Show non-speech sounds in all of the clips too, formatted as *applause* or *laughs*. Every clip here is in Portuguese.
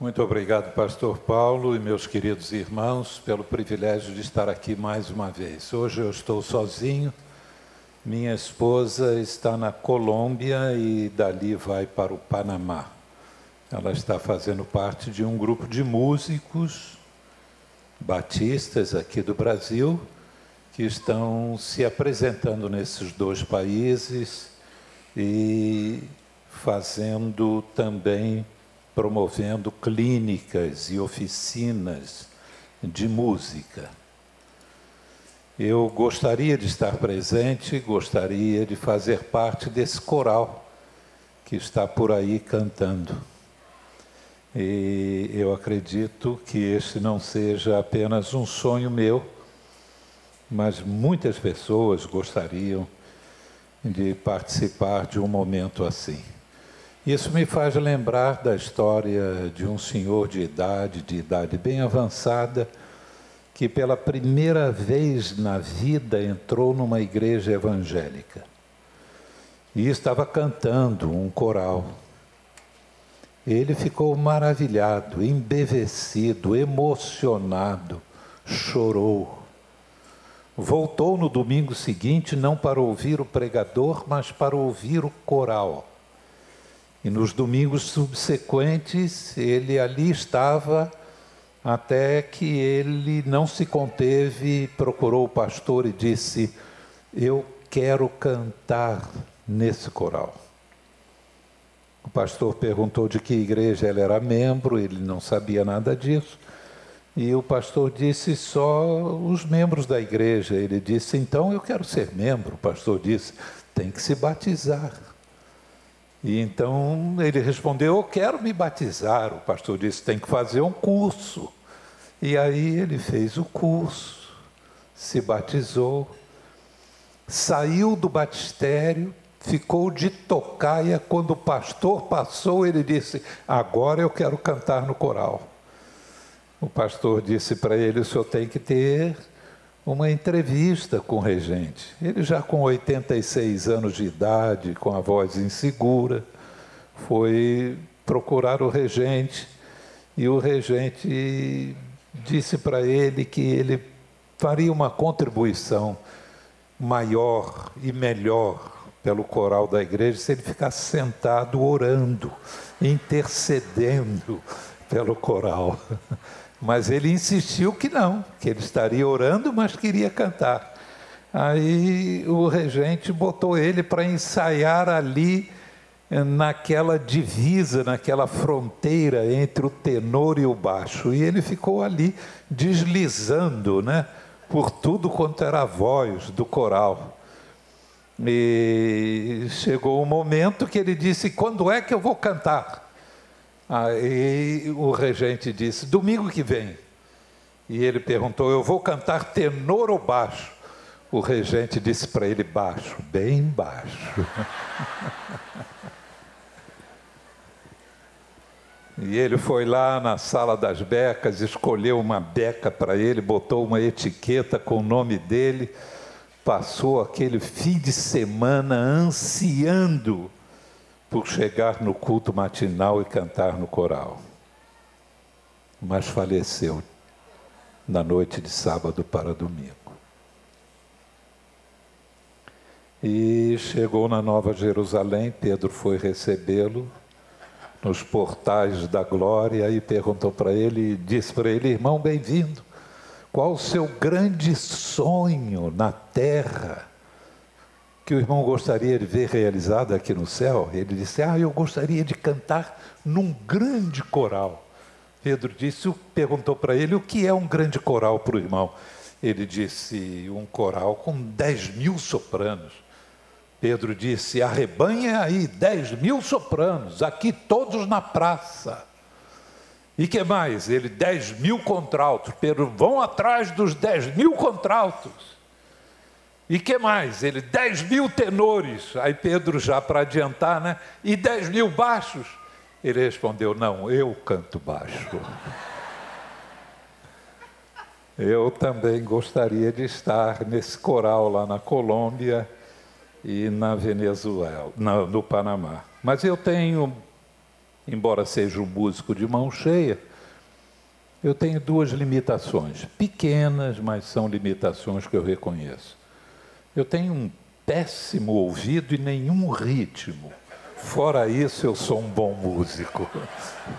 Muito obrigado, Pastor Paulo e meus queridos irmãos, pelo privilégio de estar aqui mais uma vez. Hoje eu estou sozinho, minha esposa está na Colômbia e dali vai para o Panamá. Ela está fazendo parte de um grupo de músicos batistas aqui do Brasil que estão se apresentando nesses dois países e fazendo também promovendo clínicas e oficinas de música. Eu gostaria de estar presente, gostaria de fazer parte desse coral que está por aí cantando. E eu acredito que este não seja apenas um sonho meu, mas muitas pessoas gostariam de participar de um momento assim. Isso me faz lembrar da história de um senhor de idade, de idade bem avançada, que pela primeira vez na vida entrou numa igreja evangélica e estava cantando um coral. Ele ficou maravilhado, embevecido, emocionado, chorou. Voltou no domingo seguinte não para ouvir o pregador, mas para ouvir o coral. E nos domingos subsequentes, ele ali estava até que ele não se conteve, procurou o pastor e disse: Eu quero cantar nesse coral. O pastor perguntou de que igreja ele era membro, ele não sabia nada disso. E o pastor disse só os membros da igreja. Ele disse: Então eu quero ser membro. O pastor disse: Tem que se batizar. E então ele respondeu: Eu quero me batizar. O pastor disse: Tem que fazer um curso. E aí ele fez o curso, se batizou, saiu do batistério, ficou de tocaia. Quando o pastor passou, ele disse: Agora eu quero cantar no coral. O pastor disse para ele: O senhor tem que ter uma entrevista com o regente. Ele já com 86 anos de idade, com a voz insegura, foi procurar o regente e o regente disse para ele que ele faria uma contribuição maior e melhor pelo coral da igreja se ele ficasse sentado orando, intercedendo pelo coral. Mas ele insistiu que não, que ele estaria orando, mas queria cantar. Aí o regente botou ele para ensaiar ali, naquela divisa, naquela fronteira entre o tenor e o baixo. E ele ficou ali deslizando, né, por tudo quanto era a voz do coral. E chegou o um momento que ele disse: Quando é que eu vou cantar? Aí o regente disse: domingo que vem. E ele perguntou: eu vou cantar tenor ou baixo? O regente disse para ele: baixo, bem baixo. *laughs* e ele foi lá na sala das becas, escolheu uma beca para ele, botou uma etiqueta com o nome dele, passou aquele fim de semana ansiando por chegar no culto matinal e cantar no coral. Mas faleceu na noite de sábado para domingo. E chegou na Nova Jerusalém, Pedro foi recebê-lo nos portais da glória e perguntou para ele, disse para ele, irmão, bem-vindo. Qual o seu grande sonho na terra? Que o irmão gostaria de ver realizado aqui no céu? Ele disse: Ah, eu gostaria de cantar num grande coral. Pedro disse, perguntou para ele o que é um grande coral para o irmão. Ele disse: um coral com 10 mil sopranos. Pedro disse: arrebanha aí 10 mil sopranos, aqui todos na praça. E que mais? Ele, 10 mil contraltos. Pedro, vão atrás dos 10 mil contraltos. E que mais? Ele, 10 mil tenores. Aí Pedro, já para adiantar, né? E 10 mil baixos? Ele respondeu: Não, eu canto baixo. *laughs* Eu também gostaria de estar nesse coral lá na Colômbia e na Venezuela, no Panamá. Mas eu tenho embora seja um músico de mão cheia, eu tenho duas limitações, pequenas, mas são limitações que eu reconheço. Eu tenho um péssimo ouvido e nenhum ritmo. Fora isso, eu sou um bom músico.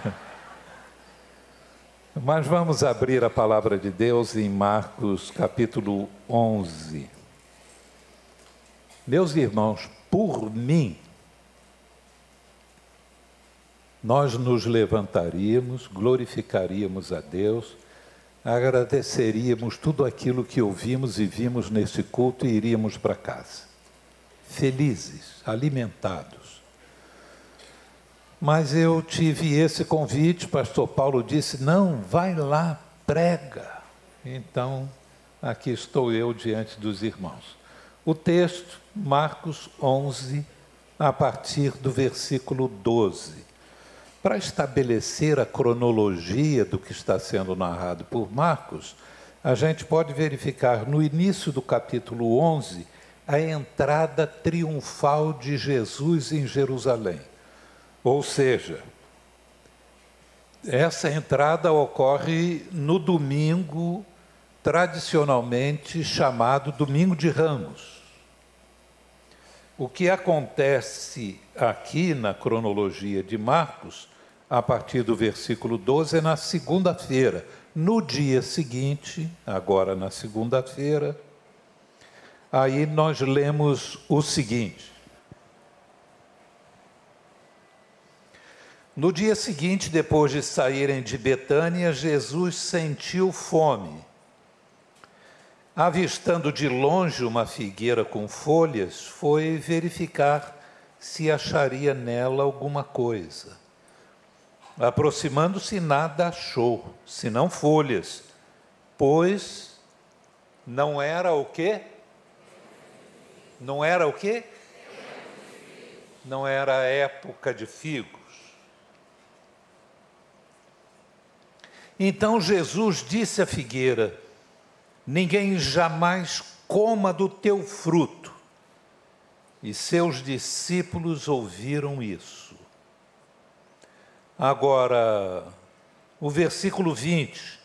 *laughs* Mas vamos abrir a palavra de Deus em Marcos capítulo 11. Meus irmãos, por mim, nós nos levantaríamos, glorificaríamos a Deus, agradeceríamos tudo aquilo que ouvimos e vimos nesse culto e iríamos para casa, felizes, alimentados. Mas eu tive esse convite, pastor Paulo disse: não, vai lá, prega. Então, aqui estou eu diante dos irmãos. O texto, Marcos 11, a partir do versículo 12. Para estabelecer a cronologia do que está sendo narrado por Marcos, a gente pode verificar no início do capítulo 11 a entrada triunfal de Jesus em Jerusalém. Ou seja, essa entrada ocorre no domingo tradicionalmente chamado Domingo de Ramos. O que acontece aqui na cronologia de Marcos, a partir do versículo 12, é na segunda-feira. No dia seguinte, agora na segunda-feira, aí nós lemos o seguinte. No dia seguinte, depois de saírem de Betânia, Jesus sentiu fome. Avistando de longe uma figueira com folhas, foi verificar se acharia nela alguma coisa. Aproximando-se, nada achou, senão folhas, pois não era o quê? Não era o quê? Não era época de figos. Então Jesus disse à figueira: Ninguém jamais coma do teu fruto. E seus discípulos ouviram isso. Agora, o versículo 20.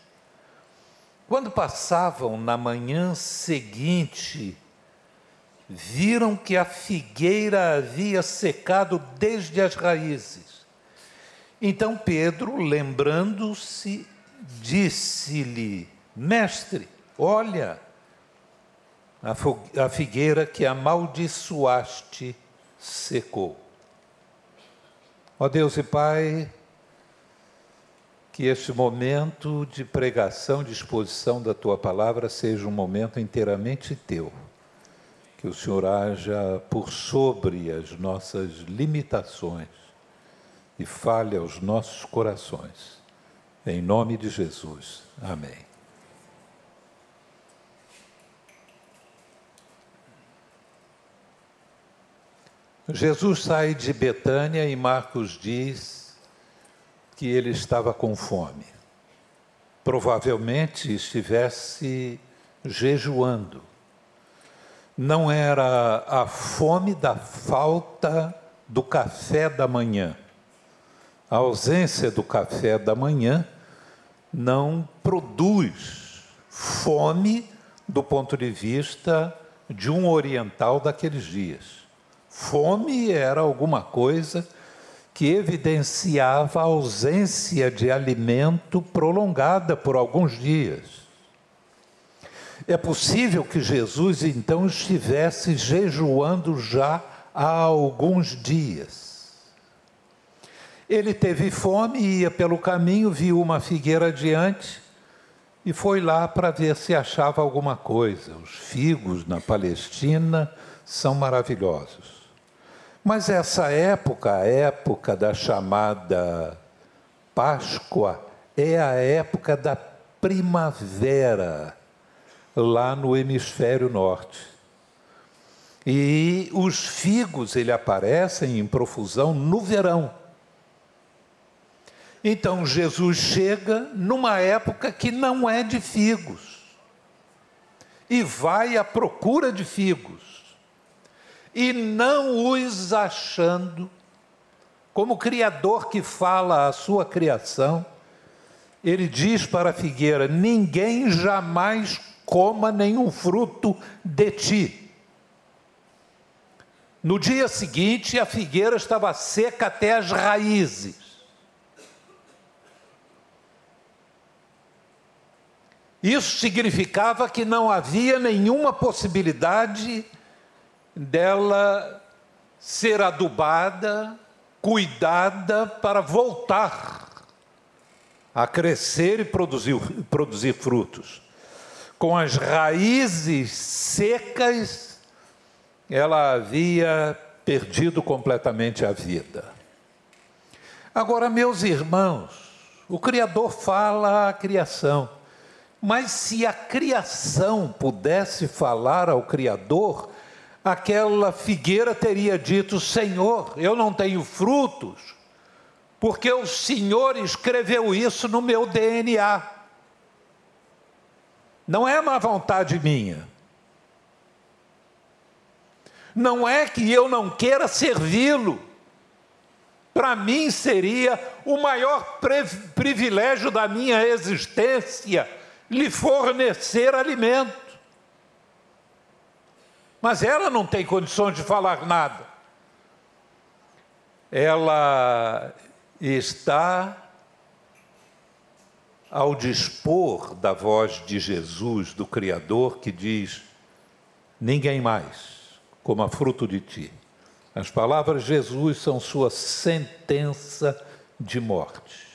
Quando passavam na manhã seguinte, viram que a figueira havia secado desde as raízes. Então Pedro, lembrando-se, disse-lhe: Mestre, olha, a figueira que amaldiçoaste secou. Ó Deus e Pai, que este momento de pregação, de exposição da tua palavra seja um momento inteiramente teu. Que o Senhor haja por sobre as nossas limitações e fale aos nossos corações. Em nome de Jesus. Amém. Jesus sai de Betânia e Marcos diz que ele estava com fome. Provavelmente estivesse jejuando. Não era a fome da falta do café da manhã. A ausência do café da manhã não produz fome do ponto de vista de um oriental daqueles dias. Fome era alguma coisa que evidenciava a ausência de alimento prolongada por alguns dias. É possível que Jesus então estivesse jejuando já há alguns dias. Ele teve fome, ia pelo caminho, viu uma figueira adiante e foi lá para ver se achava alguma coisa. Os figos na Palestina são maravilhosos. Mas essa época, a época da chamada Páscoa, é a época da primavera, lá no hemisfério norte. E os figos, ele aparecem em profusão no verão. Então Jesus chega numa época que não é de figos. E vai à procura de figos e não os achando, como Criador que fala a sua criação, ele diz para a figueira: Ninguém jamais coma nenhum fruto de ti. No dia seguinte, a figueira estava seca até as raízes. Isso significava que não havia nenhuma possibilidade dela ser adubada, cuidada para voltar a crescer e produzir, produzir frutos. Com as raízes secas, ela havia perdido completamente a vida. Agora, meus irmãos, o Criador fala à criação, mas se a criação pudesse falar ao Criador, aquela figueira teria dito: Senhor, eu não tenho frutos, porque o Senhor escreveu isso no meu DNA. Não é má vontade minha. Não é que eu não queira servi-lo. Para mim seria o maior privilégio da minha existência lhe fornecer alimento. Mas ela não tem condições de falar nada. Ela está ao dispor da voz de Jesus, do Criador, que diz: Ninguém mais coma fruto de ti. As palavras de Jesus são sua sentença de morte.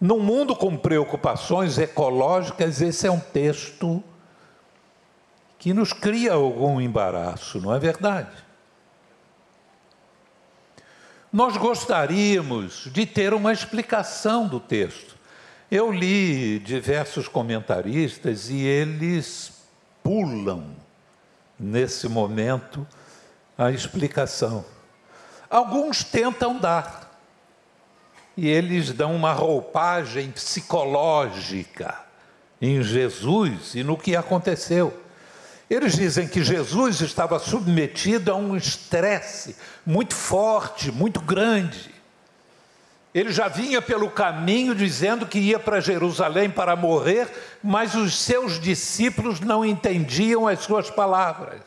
Num mundo com preocupações ecológicas, esse é um texto que nos cria algum embaraço, não é verdade? Nós gostaríamos de ter uma explicação do texto. Eu li diversos comentaristas e eles pulam nesse momento a explicação. Alguns tentam dar, e eles dão uma roupagem psicológica em Jesus e no que aconteceu. Eles dizem que Jesus estava submetido a um estresse muito forte, muito grande. Ele já vinha pelo caminho dizendo que ia para Jerusalém para morrer, mas os seus discípulos não entendiam as suas palavras.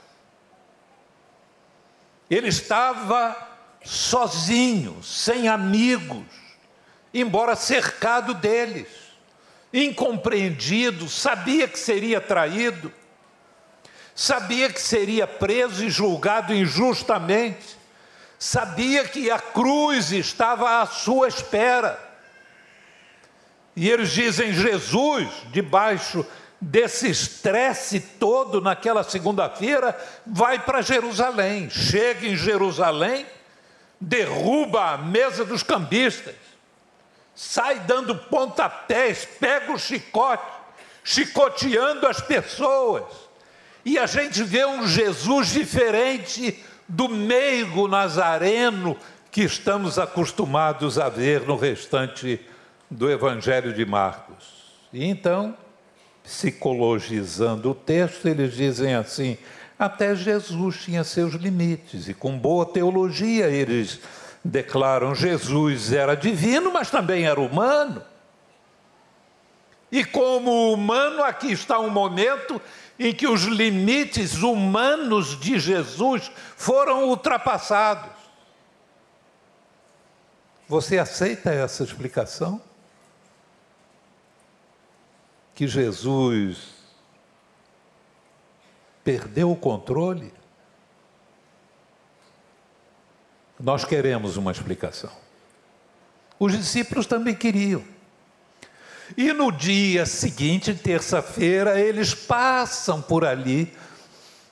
Ele estava sozinho, sem amigos, embora cercado deles, incompreendido, sabia que seria traído sabia que seria preso e julgado injustamente, sabia que a cruz estava à sua espera. E eles dizem: Jesus, debaixo desse estresse todo naquela segunda-feira, vai para Jerusalém. Chega em Jerusalém, derruba a mesa dos cambistas, sai dando pontapés, pega o chicote, chicoteando as pessoas e a gente vê um Jesus diferente do meigo nazareno que estamos acostumados a ver no restante do Evangelho de Marcos. E então, psicologizando o texto, eles dizem assim: até Jesus tinha seus limites, e com boa teologia eles declaram: Jesus era divino, mas também era humano. E como humano, aqui está um momento em que os limites humanos de Jesus foram ultrapassados. Você aceita essa explicação? Que Jesus perdeu o controle? Nós queremos uma explicação. Os discípulos também queriam. E no dia seguinte, terça-feira, eles passam por ali,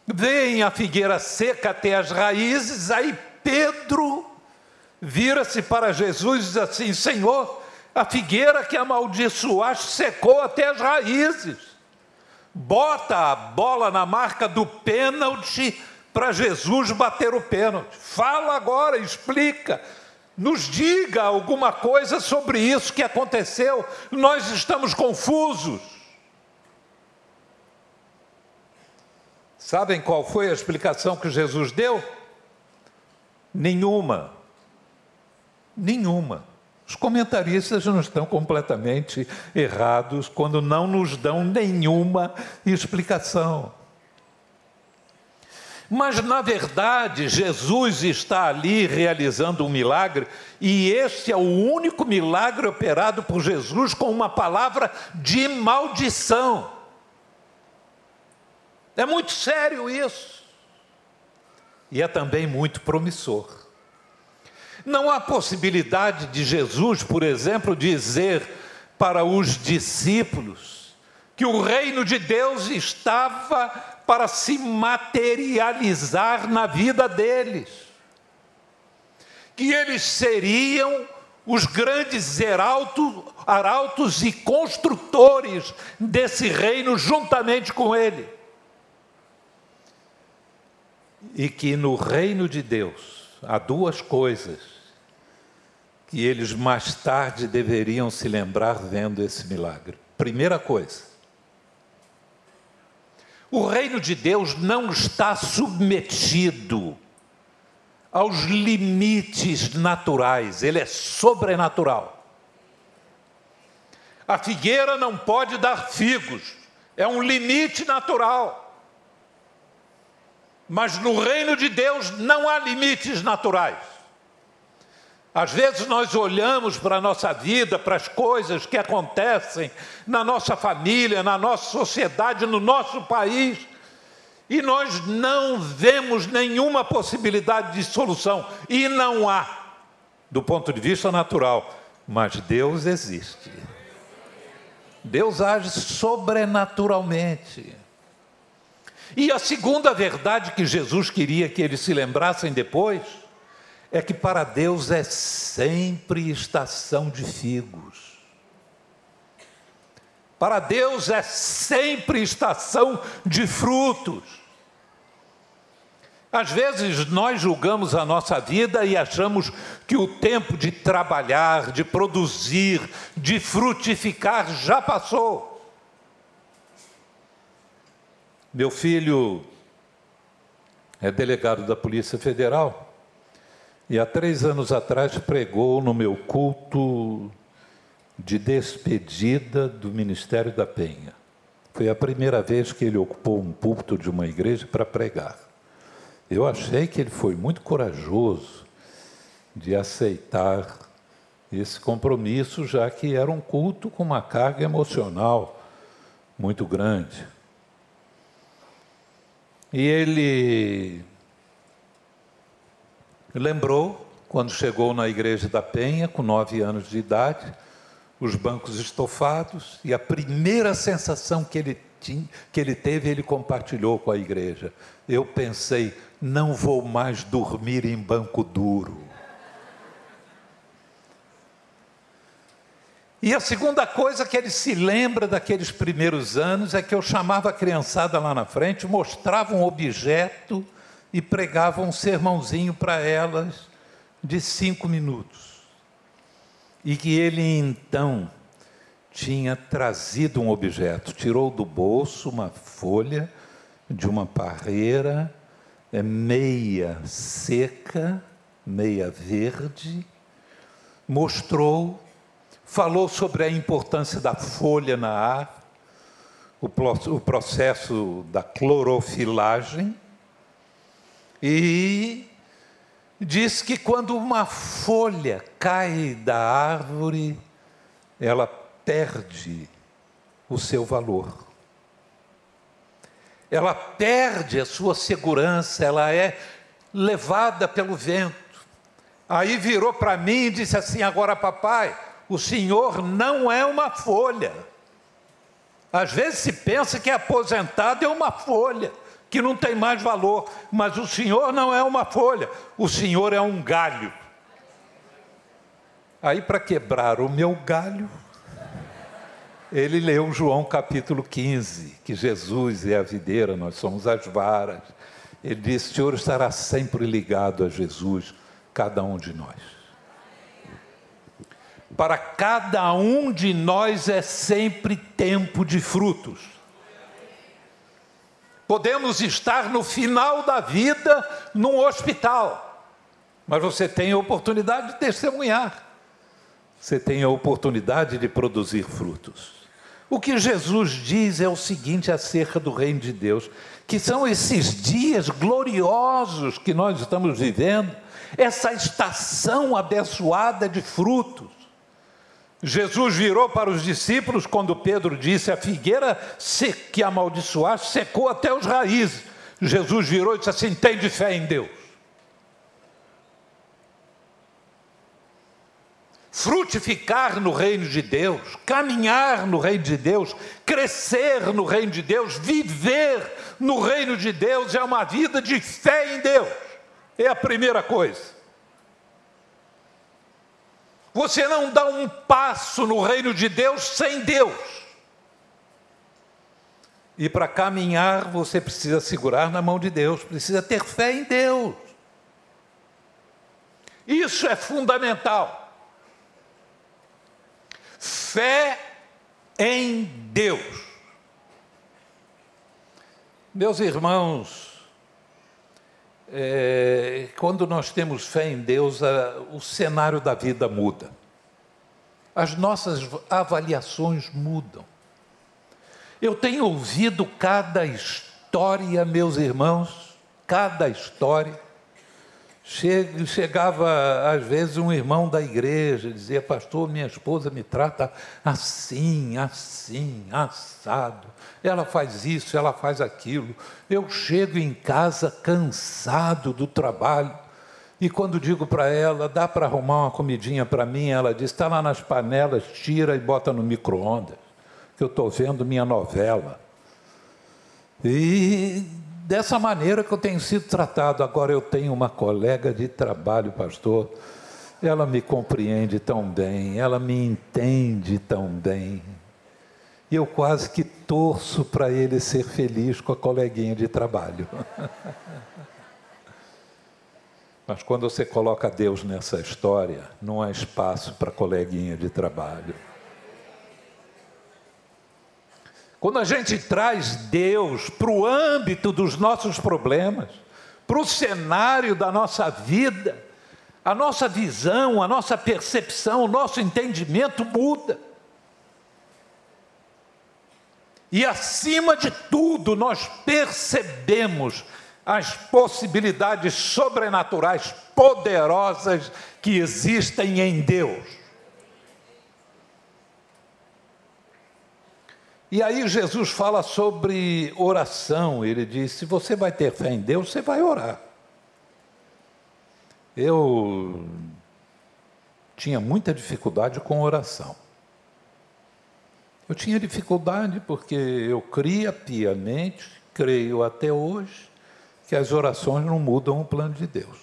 veem a figueira seca até as raízes, aí Pedro vira-se para Jesus e diz assim: Senhor, a figueira que amaldiçoaste secou até as raízes. Bota a bola na marca do pênalti para Jesus bater o pênalti. Fala agora, explica nos diga alguma coisa sobre isso que aconteceu. Nós estamos confusos. Sabem qual foi a explicação que Jesus deu? Nenhuma. Nenhuma. Os comentaristas não estão completamente errados quando não nos dão nenhuma explicação. Mas, na verdade, Jesus está ali realizando um milagre, e este é o único milagre operado por Jesus com uma palavra de maldição. É muito sério isso. E é também muito promissor. Não há possibilidade de Jesus, por exemplo, dizer para os discípulos que o reino de Deus estava para se materializar na vida deles, que eles seriam os grandes heraltos, arautos e construtores desse reino juntamente com ele e que no reino de Deus há duas coisas que eles mais tarde deveriam se lembrar vendo esse milagre. Primeira coisa, o reino de Deus não está submetido aos limites naturais, ele é sobrenatural. A figueira não pode dar figos, é um limite natural. Mas no reino de Deus não há limites naturais. Às vezes nós olhamos para a nossa vida, para as coisas que acontecem na nossa família, na nossa sociedade, no nosso país, e nós não vemos nenhuma possibilidade de solução, e não há, do ponto de vista natural, mas Deus existe. Deus age sobrenaturalmente. E a segunda verdade que Jesus queria que eles se lembrassem depois é que para Deus é sempre estação de figos. Para Deus é sempre estação de frutos. Às vezes nós julgamos a nossa vida e achamos que o tempo de trabalhar, de produzir, de frutificar já passou. Meu filho é delegado da Polícia Federal e há três anos atrás pregou no meu culto de despedida do Ministério da Penha. Foi a primeira vez que ele ocupou um púlpito de uma igreja para pregar. Eu achei que ele foi muito corajoso de aceitar esse compromisso, já que era um culto com uma carga emocional muito grande. E ele lembrou, quando chegou na igreja da Penha, com nove anos de idade, os bancos estofados, e a primeira sensação que ele, tinha, que ele teve, ele compartilhou com a igreja. Eu pensei, não vou mais dormir em banco duro. E a segunda coisa que ele se lembra daqueles primeiros anos é que eu chamava a criançada lá na frente, mostrava um objeto e pregava um sermãozinho para elas de cinco minutos. E que ele então tinha trazido um objeto, tirou do bolso uma folha de uma parreira é meia seca, meia verde, mostrou falou sobre a importância da folha na ar, o, o processo da clorofilagem, e diz que quando uma folha cai da árvore, ela perde o seu valor. Ela perde a sua segurança, ela é levada pelo vento. Aí virou para mim e disse assim: Agora, papai, o Senhor não é uma folha. Às vezes se pensa que aposentado é uma folha, que não tem mais valor, mas o Senhor não é uma folha, o Senhor é um galho. Aí, para quebrar o meu galho, ele leu João capítulo 15, que Jesus é a videira, nós somos as varas. Ele disse: O Senhor estará sempre ligado a Jesus, cada um de nós. Para cada um de nós é sempre tempo de frutos. Podemos estar no final da vida num hospital. Mas você tem a oportunidade de testemunhar. Você tem a oportunidade de produzir frutos. O que Jesus diz é o seguinte acerca do reino de Deus: que são esses dias gloriosos que nós estamos vivendo, essa estação abençoada de frutos. Jesus virou para os discípulos quando Pedro disse: A figueira que amaldiçoaste secou até os raízes. Jesus virou e disse assim: Tem de fé em Deus. frutificar no reino de Deus, caminhar no reino de Deus, crescer no reino de Deus, viver no reino de Deus é uma vida de fé em Deus. É a primeira coisa. Você não dá um passo no reino de Deus sem Deus. E para caminhar, você precisa segurar na mão de Deus, precisa ter fé em Deus. Isso é fundamental fé em Deus. Meus irmãos, é, quando nós temos fé em Deus, a, o cenário da vida muda. As nossas avaliações mudam. Eu tenho ouvido cada história, meus irmãos, cada história, Chegava, às vezes, um irmão da igreja, dizia, pastor, minha esposa me trata assim, assim, assado. Ela faz isso, ela faz aquilo. Eu chego em casa cansado do trabalho. E quando digo para ela, dá para arrumar uma comidinha para mim, ela diz, está lá nas panelas, tira e bota no micro-ondas, que eu estou vendo minha novela. E dessa maneira que eu tenho sido tratado. Agora eu tenho uma colega de trabalho, pastor. Ela me compreende tão bem, ela me entende tão bem. E eu quase que torço para ele ser feliz com a coleguinha de trabalho. *laughs* Mas quando você coloca Deus nessa história, não há espaço para coleguinha de trabalho. Quando a gente traz Deus para o âmbito dos nossos problemas, para o cenário da nossa vida, a nossa visão, a nossa percepção, o nosso entendimento muda. E acima de tudo, nós percebemos as possibilidades sobrenaturais poderosas que existem em Deus. E aí Jesus fala sobre oração. Ele diz: se você vai ter fé em Deus, você vai orar. Eu tinha muita dificuldade com oração. Eu tinha dificuldade porque eu cria piamente, creio até hoje, que as orações não mudam o plano de Deus.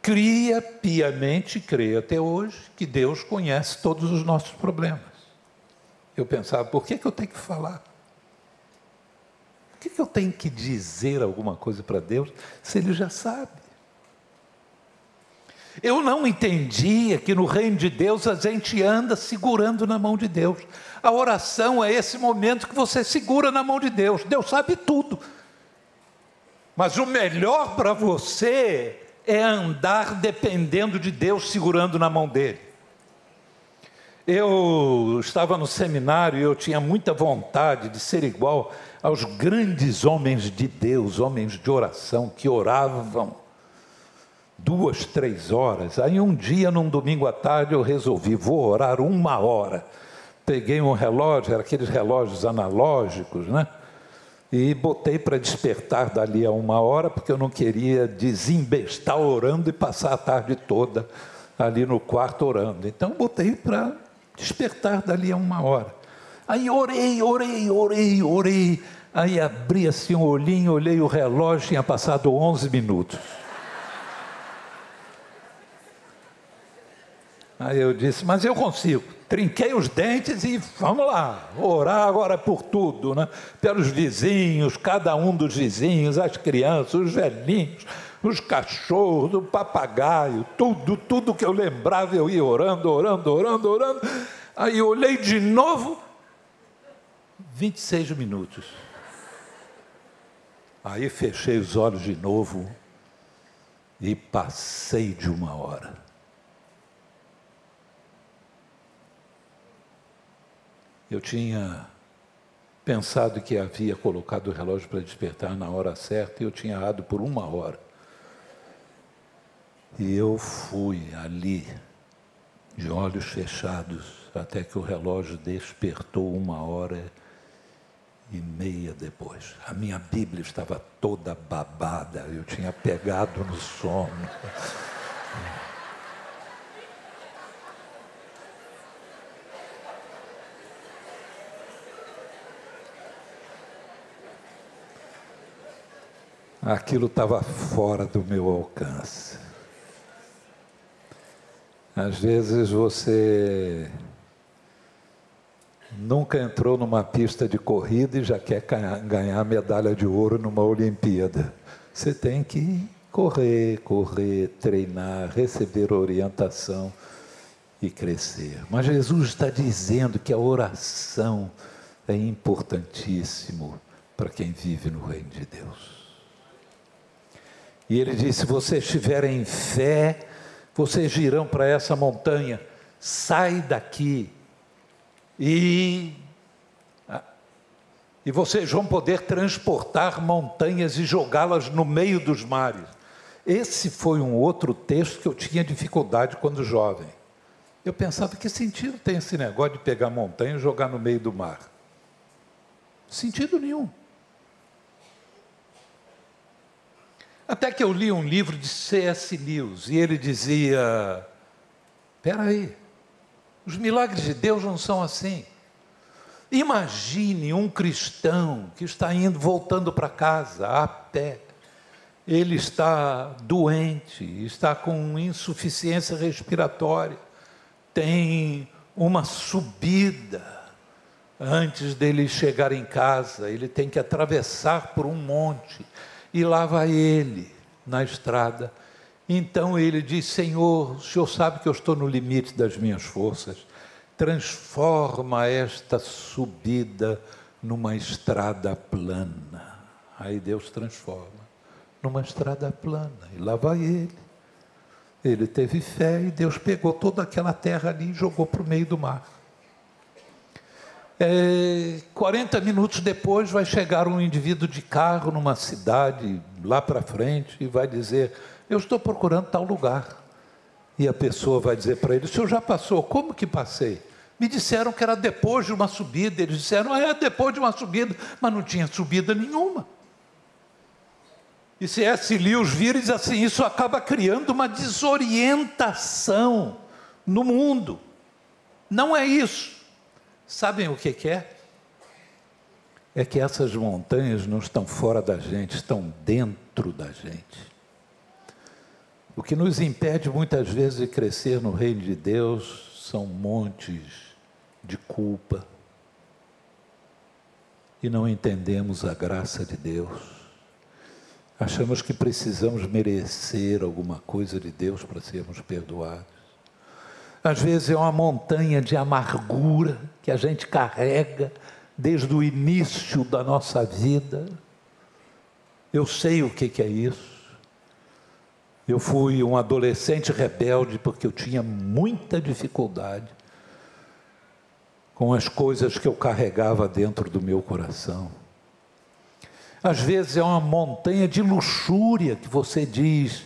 Cria piamente, creio até hoje, que Deus conhece todos os nossos problemas. Eu pensava, por que, que eu tenho que falar? Por que, que eu tenho que dizer alguma coisa para Deus se Ele já sabe? Eu não entendia que no reino de Deus a gente anda segurando na mão de Deus. A oração é esse momento que você segura na mão de Deus. Deus sabe tudo. Mas o melhor para você é andar dependendo de Deus, segurando na mão dele. Eu estava no seminário e eu tinha muita vontade de ser igual aos grandes homens de Deus, homens de oração, que oravam duas, três horas. Aí um dia, num domingo à tarde, eu resolvi, vou orar uma hora. Peguei um relógio, era aqueles relógios analógicos, né? E botei para despertar dali a uma hora, porque eu não queria desembestar orando e passar a tarde toda ali no quarto orando. Então botei para despertar dali a uma hora. Aí orei, orei, orei, orei. Aí abri assim um olhinho, olhei o relógio, tinha passado 11 minutos. Aí eu disse, mas eu consigo. Trinquei os dentes e vamos lá, orar agora por tudo, né? Pelos vizinhos, cada um dos vizinhos, as crianças, os velhinhos, os cachorros, o papagaio, tudo, tudo que eu lembrava, eu ia orando, orando, orando, orando. Aí eu olhei de novo, 26 minutos. Aí fechei os olhos de novo e passei de uma hora. Eu tinha pensado que havia colocado o relógio para despertar na hora certa e eu tinha errado por uma hora. E eu fui ali, de olhos fechados, até que o relógio despertou uma hora e meia depois. A minha Bíblia estava toda babada, eu tinha pegado no sono. Aquilo estava fora do meu alcance. Às vezes você nunca entrou numa pista de corrida e já quer ganhar medalha de ouro numa Olimpíada. Você tem que correr, correr, treinar, receber orientação e crescer. Mas Jesus está dizendo que a oração é importantíssimo para quem vive no reino de Deus. E ele disse: se vocês tiverem fé, vocês virão para essa montanha, sai daqui e e vocês vão poder transportar montanhas e jogá-las no meio dos mares. Esse foi um outro texto que eu tinha dificuldade quando jovem. Eu pensava que sentido tem esse negócio de pegar montanha e jogar no meio do mar? Sentido nenhum. Até que eu li um livro de C.S. Lewis e ele dizia: espera aí, os milagres de Deus não são assim. Imagine um cristão que está indo, voltando para casa a pé. Ele está doente, está com insuficiência respiratória, tem uma subida antes dele chegar em casa, ele tem que atravessar por um monte e lá vai ele na estrada. Então ele diz: Senhor, o senhor sabe que eu estou no limite das minhas forças, transforma esta subida numa estrada plana. Aí Deus transforma numa estrada plana, e lá vai ele. Ele teve fé e Deus pegou toda aquela terra ali e jogou para o meio do mar. É, 40 minutos depois vai chegar um indivíduo de carro numa cidade lá para frente e vai dizer: Eu estou procurando tal lugar. E a pessoa vai dizer para ele: O senhor já passou? Como que passei? Me disseram que era depois de uma subida. Eles disseram: É depois de uma subida, mas não tinha subida nenhuma. E se S. Lewis vira e diz assim: Isso acaba criando uma desorientação no mundo. Não é isso. Sabem o que, que é? É que essas montanhas não estão fora da gente, estão dentro da gente. O que nos impede muitas vezes de crescer no reino de Deus são montes de culpa. E não entendemos a graça de Deus. Achamos que precisamos merecer alguma coisa de Deus para sermos perdoados. Às vezes é uma montanha de amargura que a gente carrega desde o início da nossa vida. Eu sei o que, que é isso. Eu fui um adolescente rebelde porque eu tinha muita dificuldade com as coisas que eu carregava dentro do meu coração. Às vezes é uma montanha de luxúria que você diz: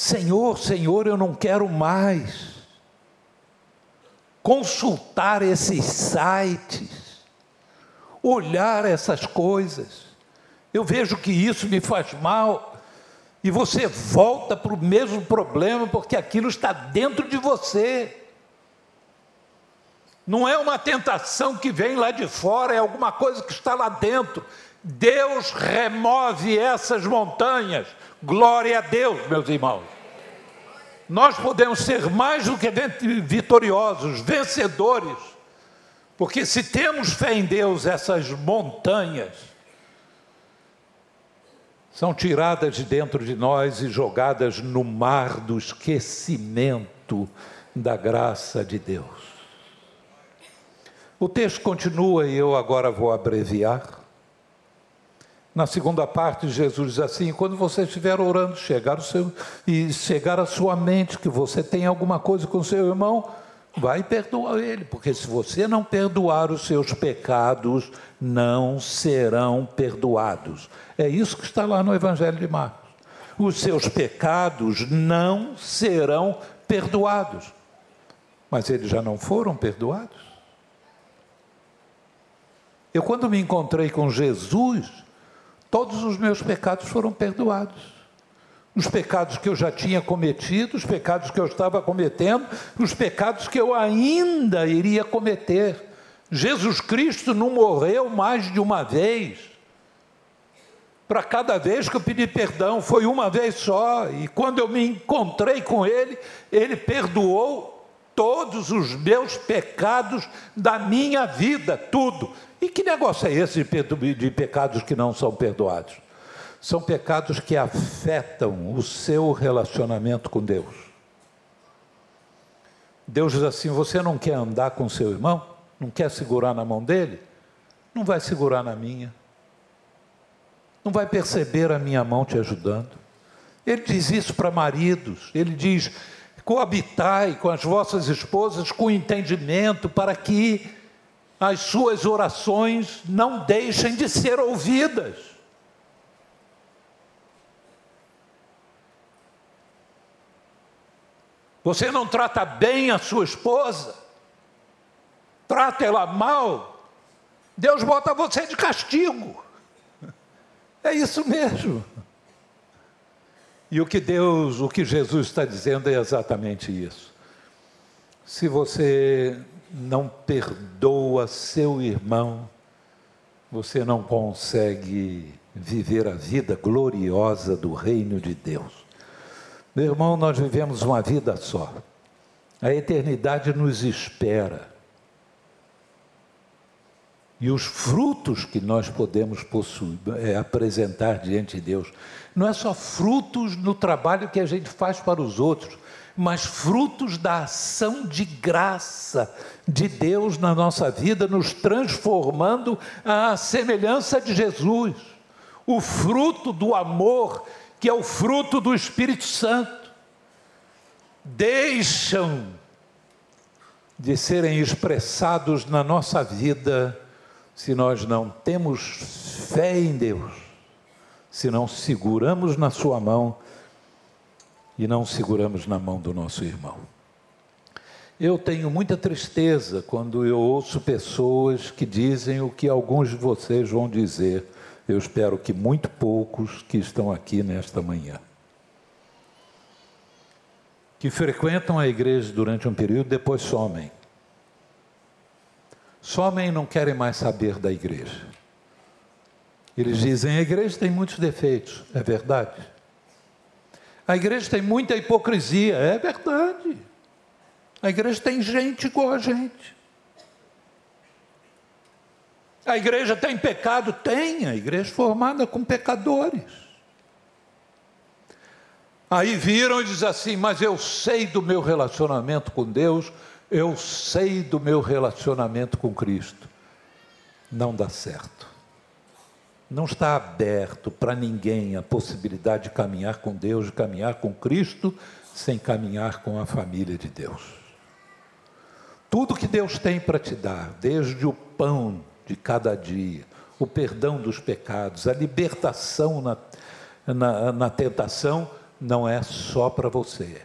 Senhor, Senhor, eu não quero mais consultar esses sites, olhar essas coisas. Eu vejo que isso me faz mal e você volta para o mesmo problema porque aquilo está dentro de você. Não é uma tentação que vem lá de fora, é alguma coisa que está lá dentro. Deus remove essas montanhas. Glória a Deus, meus irmãos. Nós podemos ser mais do que vitoriosos, vencedores, porque se temos fé em Deus, essas montanhas são tiradas de dentro de nós e jogadas no mar do esquecimento da graça de Deus. O texto continua e eu agora vou abreviar. Na segunda parte, Jesus diz assim: quando você estiver orando, chegar seu e chegar à sua mente que você tem alguma coisa com seu irmão, vai perdoar ele, porque se você não perdoar os seus pecados, não serão perdoados. É isso que está lá no Evangelho de Marcos. Os seus pecados não serão perdoados. Mas eles já não foram perdoados? Eu, quando me encontrei com Jesus, todos os meus pecados foram perdoados. Os pecados que eu já tinha cometido, os pecados que eu estava cometendo, os pecados que eu ainda iria cometer. Jesus Cristo não morreu mais de uma vez. Para cada vez que eu pedi perdão, foi uma vez só. E quando eu me encontrei com Ele, Ele perdoou todos os meus pecados da minha vida, tudo. E que negócio é esse de pecados que não são perdoados? São pecados que afetam o seu relacionamento com Deus. Deus diz assim: você não quer andar com seu irmão? Não quer segurar na mão dele? Não vai segurar na minha. Não vai perceber a minha mão te ajudando. Ele diz isso para maridos. Ele diz: coabitai com as vossas esposas com entendimento, para que as suas orações não deixem de ser ouvidas. Você não trata bem a sua esposa, trata ela mal, Deus bota você de castigo. É isso mesmo. E o que Deus, o que Jesus está dizendo é exatamente isso. Se você não perdoa seu irmão, você não consegue viver a vida gloriosa do reino de Deus. Meu irmão, nós vivemos uma vida só. A eternidade nos espera. E os frutos que nós podemos possuir, é, apresentar diante de Deus, não é só frutos no trabalho que a gente faz para os outros, mas frutos da ação de graça de Deus na nossa vida, nos transformando à semelhança de Jesus. O fruto do amor, que é o fruto do Espírito Santo, deixam de serem expressados na nossa vida se nós não temos fé em Deus, se não seguramos na Sua mão e não seguramos na mão do nosso irmão. Eu tenho muita tristeza quando eu ouço pessoas que dizem o que alguns de vocês vão dizer. Eu espero que muito poucos que estão aqui nesta manhã. Que frequentam a igreja durante um período, depois somem. Somem e não querem mais saber da igreja. Eles dizem: a igreja tem muitos defeitos. É verdade. A igreja tem muita hipocrisia, é verdade. A igreja tem gente igual a gente. A igreja tem pecado? Tem, a igreja é formada com pecadores. Aí viram e diz assim: Mas eu sei do meu relacionamento com Deus, eu sei do meu relacionamento com Cristo. Não dá certo. Não está aberto para ninguém a possibilidade de caminhar com Deus, de caminhar com Cristo, sem caminhar com a família de Deus. Tudo que Deus tem para te dar, desde o pão de cada dia, o perdão dos pecados, a libertação na, na, na tentação, não é só para você.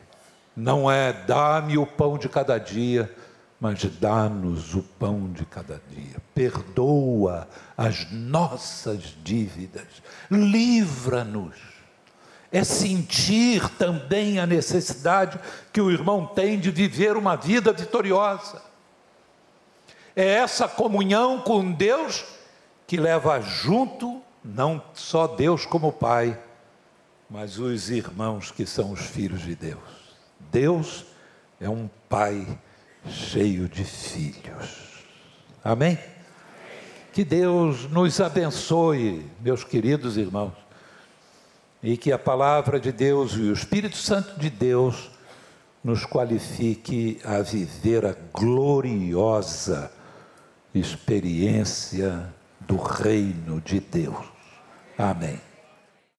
Não é dá-me o pão de cada dia, mas dá-nos o pão de cada dia. Perdoa as nossas dívidas, livra-nos. É sentir também a necessidade que o irmão tem de viver uma vida vitoriosa. É essa comunhão com Deus que leva junto não só Deus como Pai, mas os irmãos que são os filhos de Deus. Deus é um Pai cheio de filhos. Amém? Que Deus nos abençoe, meus queridos irmãos, e que a palavra de Deus e o Espírito Santo de Deus nos qualifique a viver a gloriosa experiência do reino de Deus. Amém.